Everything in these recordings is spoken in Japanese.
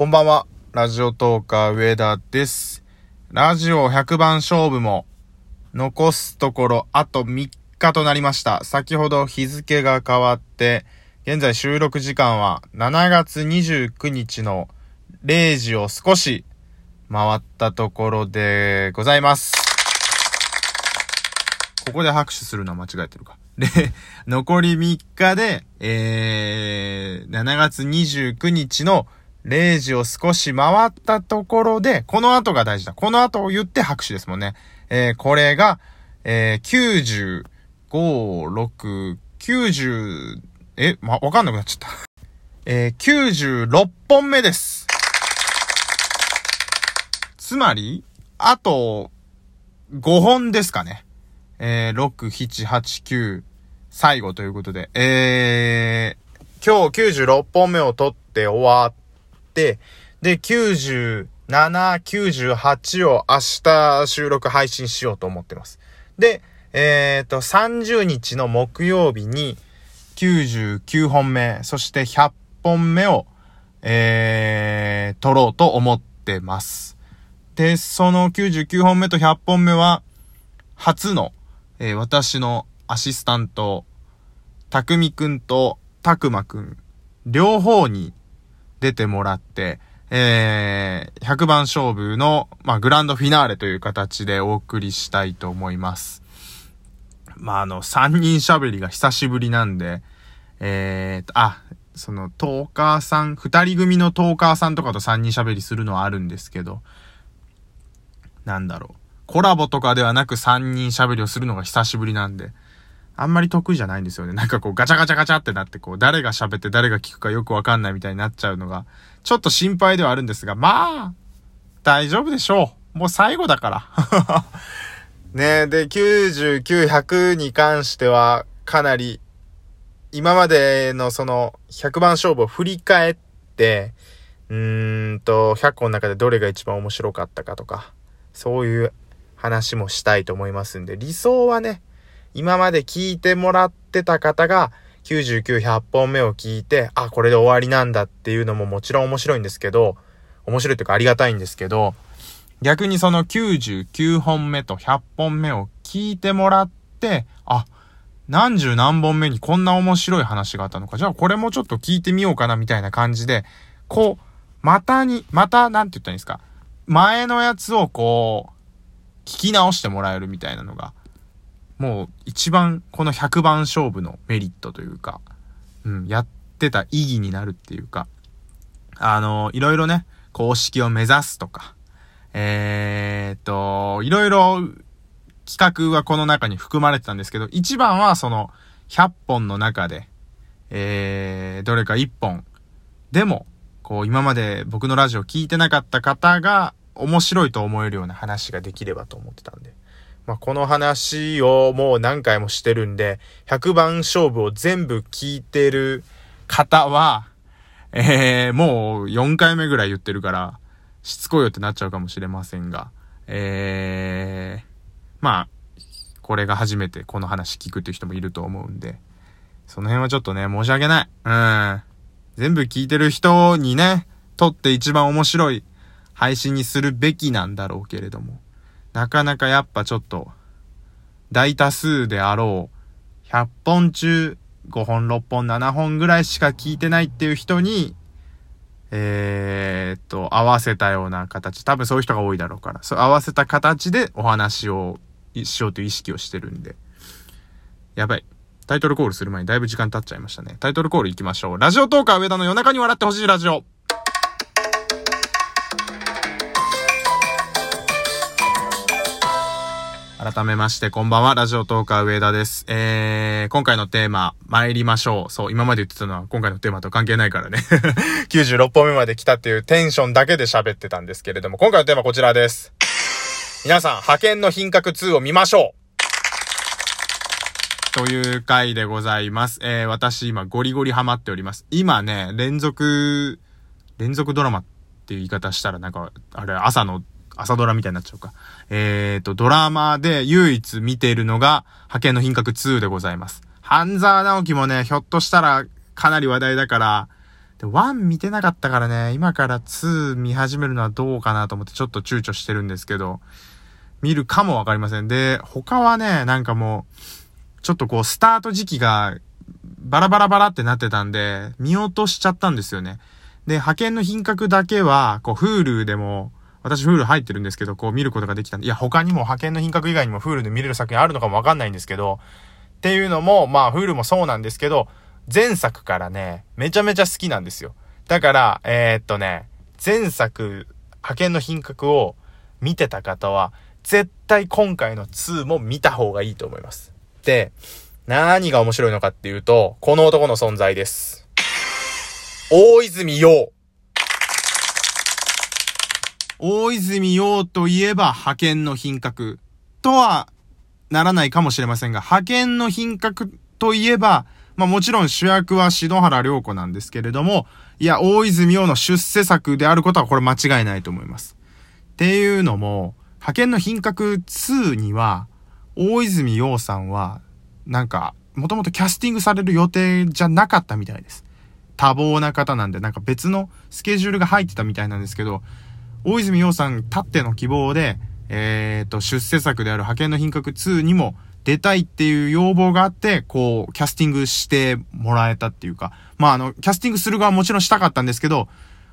こんばんは。ラジオトーカー上田です。ラジオ100番勝負も残すところあと3日となりました。先ほど日付が変わって、現在収録時間は7月29日の0時を少し回ったところでございます。ここで拍手するのは間違えてるか。で、残り3日で、えー、7月29日の0 0時を少し回ったところで、この後が大事だ。この後を言って拍手ですもんね。えー、これが、えー、95、6、90、え、ま、わかんなくなっちゃった。えー、96本目です。つまり、あと、5本ですかね。えー、6、7、8、9、最後ということで、えー、今日96本目を取って終わって、で、97、98を明日収録配信しようと思ってます。で、えーと、30日の木曜日に99本目、そして100本目を、えー、撮ろうと思ってます。で、その99本目と100本目は、初の、えー私のアシスタント、たくみくんとたくまくん、両方に出てもらって、えー、100番勝負の、まあ、グランドフィナーレという形でお送りしたいと思います。まあ、あの、3人喋りが久しぶりなんで、えーと、あ、その、トーカーさん、2人組のトーカーさんとかと3人喋りするのはあるんですけど、なんだろう。コラボとかではなく3人喋りをするのが久しぶりなんで、あんまり得意じゃないんですよね。なんかこうガチャガチャガチャってなってこう誰が喋って誰が聞くかよくわかんないみたいになっちゃうのが、ちょっと心配ではあるんですが、まあ、大丈夫でしょう。もう最後だから。ねえ、で、99、100に関してはかなり、今までのその100番勝負を振り返って、うーんと、100個の中でどれが一番面白かったかとか、そういう話もしたいと思いますんで、理想はね、今まで聞いてもらってた方が、99、100本目を聞いて、あ、これで終わりなんだっていうのももちろん面白いんですけど、面白いというかありがたいんですけど、逆にその99本目と100本目を聞いてもらって、あ、何十何本目にこんな面白い話があったのか、じゃあこれもちょっと聞いてみようかなみたいな感じで、こう、またに、また、なんて言ったらいいんですか、前のやつをこう、聞き直してもらえるみたいなのが、もう一番この100番勝負のメリットというか、うん、やってた意義になるっていうか、あの、いろいろね、公式を目指すとか、えー、っと、いろいろ企画はこの中に含まれてたんですけど、一番はその100本の中で、えー、どれか1本でも、こう今まで僕のラジオ聞いてなかった方が面白いと思えるような話ができればと思ってたんで。まあ、この話をもう何回もしてるんで、100番勝負を全部聞いてる方は、えー、もう4回目ぐらい言ってるから、しつこいよってなっちゃうかもしれませんが、えー、まあ、これが初めてこの話聞くっていう人もいると思うんで、その辺はちょっとね、申し訳ない。うん。全部聞いてる人にね、とって一番面白い配信にするべきなんだろうけれども、なかなかやっぱちょっと、大多数であろう、100本中5本、6本、7本ぐらいしか聞いてないっていう人に、えー、っと、合わせたような形、多分そういう人が多いだろうから、そう合わせた形でお話をしようという意識をしてるんで、やばい。タイトルコールする前にだいぶ時間経っちゃいましたね。タイトルコール行きましょう。ラジオトーカー上田の夜中に笑ってほしいラジオ。改めまして、こんばんは。ラジオトーカー上田です。えー、今回のテーマ、参りましょう。そう、今まで言ってたのは今回のテーマと関係ないからね。96本目まで来たっていうテンションだけで喋ってたんですけれども、今回のテーマこちらです。皆さん、派遣の品格2を見ましょうという回でございます。えー、私今ゴリゴリハマっております。今ね、連続、連続ドラマっていう言い方したらなんか、あれ、朝の、朝ドラみたいになっちゃうか。えーと、ドラマで唯一見ているのが、派遣の品格2でございます。半沢直樹もね、ひょっとしたらかなり話題だから、で、1見てなかったからね、今から2見始めるのはどうかなと思ってちょっと躊躇してるんですけど、見るかもわかりません。で、他はね、なんかもう、ちょっとこう、スタート時期が、バラバラバラってなってたんで、見落としちゃったんですよね。で、派遣の品格だけは、こう、Hulu でも、私 Hulu 入ってるんですけど、こう見ることができたんで、いや、他にも派遣の品格以外にも Hulu で見れる作品あるのかもわかんないんですけど、っていうのも、まあ、Hulu もそうなんですけど、前作からね、めちゃめちゃ好きなんですよ。だから、えー、っとね、前作、派遣の品格を見てた方は、絶対今回の2も見た方がいいと思います。で、何が面白いのかっていうと、この男の存在です。大泉洋。大泉洋といえば派遣の品格とはならないかもしれませんが、派遣の品格といえば、まあもちろん主役は篠原涼子なんですけれども、いや、大泉洋の出世作であることはこれ間違いないと思います。っていうのも、派遣の品格2には、大泉洋さんは、なんか、もともとキャスティングされる予定じゃなかったみたいです。多忙な方なんで、なんか別のスケジュールが入ってたみたいなんですけど、大泉洋さんたっての希望で、えっ、ー、と、出世作である派遣の品格2にも出たいっていう要望があって、こう、キャスティングしてもらえたっていうか、まあ、あの、キャスティングする側もちろんしたかったんですけど、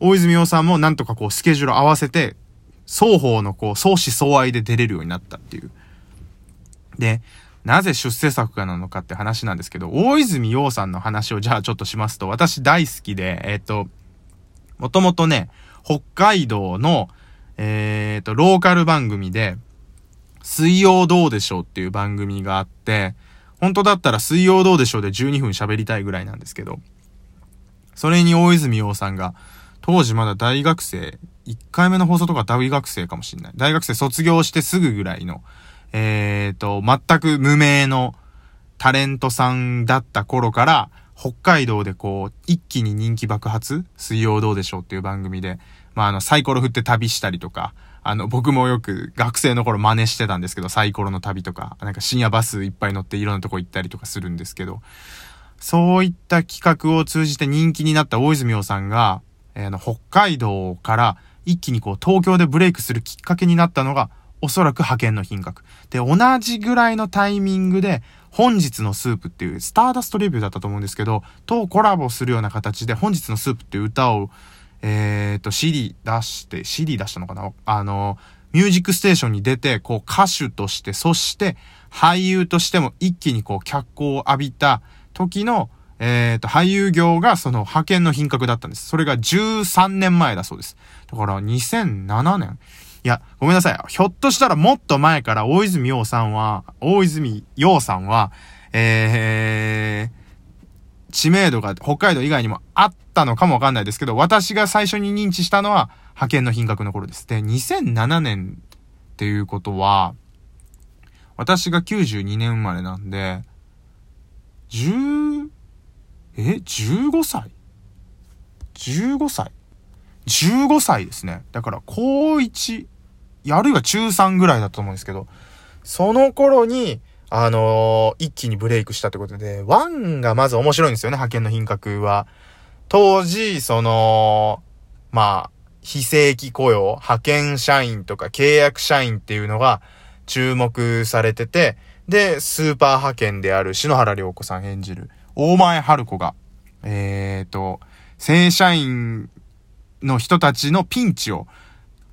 大泉洋さんもなんとかこう、スケジュール合わせて、双方のこう、相思相愛で出れるようになったっていう。で、なぜ出世作家なのかって話なんですけど、大泉洋さんの話をじゃあちょっとしますと、私大好きで、えっ、ー、と、もともとね、北海道の、えっ、ー、と、ローカル番組で、水曜どうでしょうっていう番組があって、本当だったら水曜どうでしょうで12分喋りたいぐらいなんですけど、それに大泉洋さんが、当時まだ大学生、1回目の放送とか大学生かもしんない。大学生卒業してすぐぐらいの、えっ、ー、と、全く無名のタレントさんだった頃から、北海道でこう、一気に人気爆発水曜どうでしょうっていう番組で、まあ、あの、サイコロ振って旅したりとか、あの、僕もよく学生の頃真似してたんですけど、サイコロの旅とか、なんか深夜バスいっぱい乗っていろんなとこ行ったりとかするんですけど、そういった企画を通じて人気になった大泉洋さんが、えー、あの、北海道から一気にこう、東京でブレイクするきっかけになったのが、おそらく派遣の品格。で、同じぐらいのタイミングで、本日のスープっていう、スターダストレビューだったと思うんですけど、とコラボするような形で、本日のスープっていう歌を、えっ、ー、と、CD 出して、CD 出したのかな？あの、ミュージックステーションに出て、こう歌手として、そして俳優としても一気にこう脚光を浴びた時の、えっ、ー、と、俳優業がその派遣の品格だったんです。それが13年前だそうです。だから2007年いや、ごめんなさい。ひょっとしたらもっと前から大泉洋さんは、大泉洋さんは、えー、知名度が北海道以外にもあったのかもわかんないですけど、私が最初に認知したのは派遣の品格の頃です。で、2007年っていうことは、私が92年生まれなんで、10、え ?15 歳 ?15 歳 ?15 歳ですね。だから、高1、あるいは中3ぐらいだと思うんですけど、その頃に、あのー、一気にブレイクしたってことで、ワンがまず面白いんですよね、派遣の品格は。当時、その、まあ、非正規雇用、派遣社員とか契約社員っていうのが注目されてて、で、スーパー派遣である篠原涼子さん演じる大前春子が、えーと、正社員の人たちのピンチを、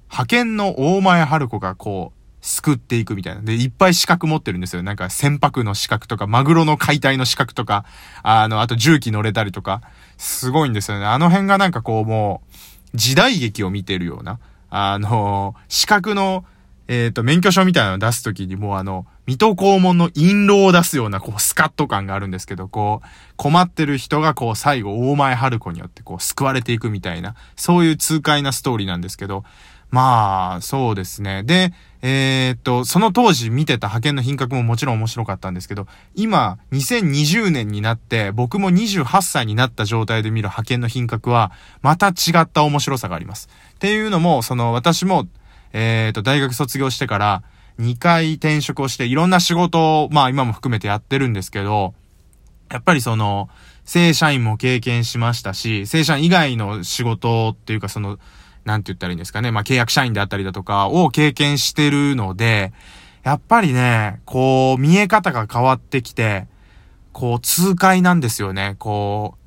派遣の大前春子がこう、救っていくみたいな。で、いっぱい資格持ってるんですよ。なんか船舶の資格とか、マグロの解体の資格とか、あの、あと重機乗れたりとか、すごいんですよね。あの辺がなんかこうもう、時代劇を見てるような、あの、資格の、えっ、ー、と、免許証みたいなのを出すときにもうあの、水戸黄門の印籠を出すような、こう、スカッと感があるんですけど、こう、困ってる人がこう、最後、大前春子によってこう、救われていくみたいな、そういう痛快なストーリーなんですけど、まあ、そうですね。で、えー、っと、その当時見てた派遣の品格ももちろん面白かったんですけど、今、2020年になって、僕も28歳になった状態で見る派遣の品格は、また違った面白さがあります。っていうのも、その、私も、えー、っと、大学卒業してから、2回転職をして、いろんな仕事を、まあ今も含めてやってるんですけど、やっぱりその、正社員も経験しましたし、正社員以外の仕事っていうかその、なんて言ったらいいんですかね。まあ、契約社員であったりだとかを経験してるので、やっぱりね、こう、見え方が変わってきて、こう、痛快なんですよね。こう、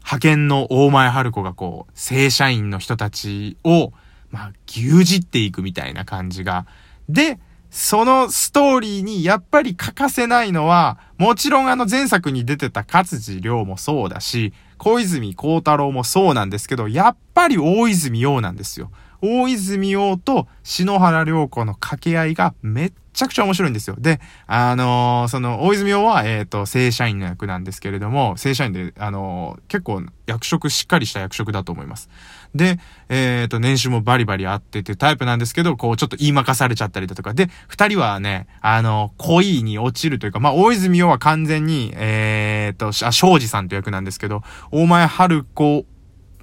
派遣の大前春子がこう、正社員の人たちを、まあ、牛耳っていくみたいな感じが。で、そのストーリーにやっぱり欠かせないのは、もちろんあの前作に出てた勝地涼もそうだし、小泉孝太郎もそうなんですけど、やっぱり大泉洋なんですよ。大泉洋と篠原涼子の掛け合いがめっちゃくちゃ面白いんですよ。で、あのー、その、大泉洋は、えっ、ー、と、正社員の役なんですけれども、正社員で、あのー、結構役職しっかりした役職だと思います。で、えっ、と、年収もバリバリあっててタイプなんですけど、こう、ちょっと言いまかされちゃったりだとか。で、二人はね、あの、恋に落ちるというか、まあ、大泉洋は完全に、えっ、と、あ、庄司さんという役なんですけど、大前春子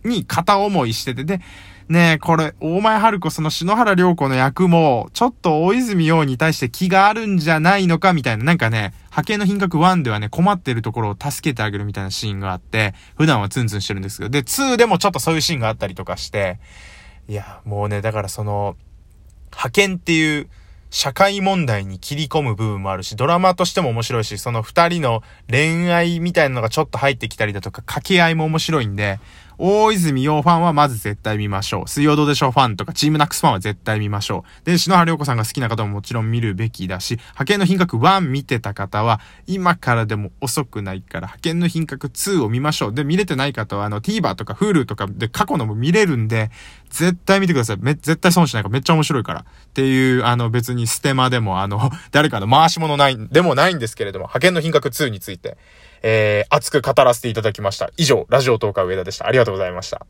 に片思いしてて、で、ねえ、これ、大前春子その篠原涼子の役も、ちょっと大泉洋に対して気があるんじゃないのかみたいな、なんかね、波形の品格1ではね、困ってるところを助けてあげるみたいなシーンがあって、普段はツンツンしてるんですけど、で、2でもちょっとそういうシーンがあったりとかして、いや、もうね、だからその、派遣っていう、社会問題に切り込む部分もあるし、ドラマとしても面白いし、その二人の恋愛みたいなのがちょっと入ってきたりだとか、掛け合いも面白いんで、大泉洋ファンはまず絶対見ましょう。水曜どうでしょうファンとかチームナックスファンは絶対見ましょう。で、篠原涼子さんが好きな方ももちろん見るべきだし、派遣の品格1見てた方は、今からでも遅くないから、派遣の品格2を見ましょう。で、見れてない方は、あの、TVer とか Hulu とかで過去のも見れるんで、絶対見てください。め、絶対損しないからめっちゃ面白いから。っていう、あの、別にステマでも、あの、誰かの回し物ない、でもないんですけれども、派遣の品格2について、えー、熱く語らせていただきました。以上、ラジオ東海上田でした。ありがとうございました。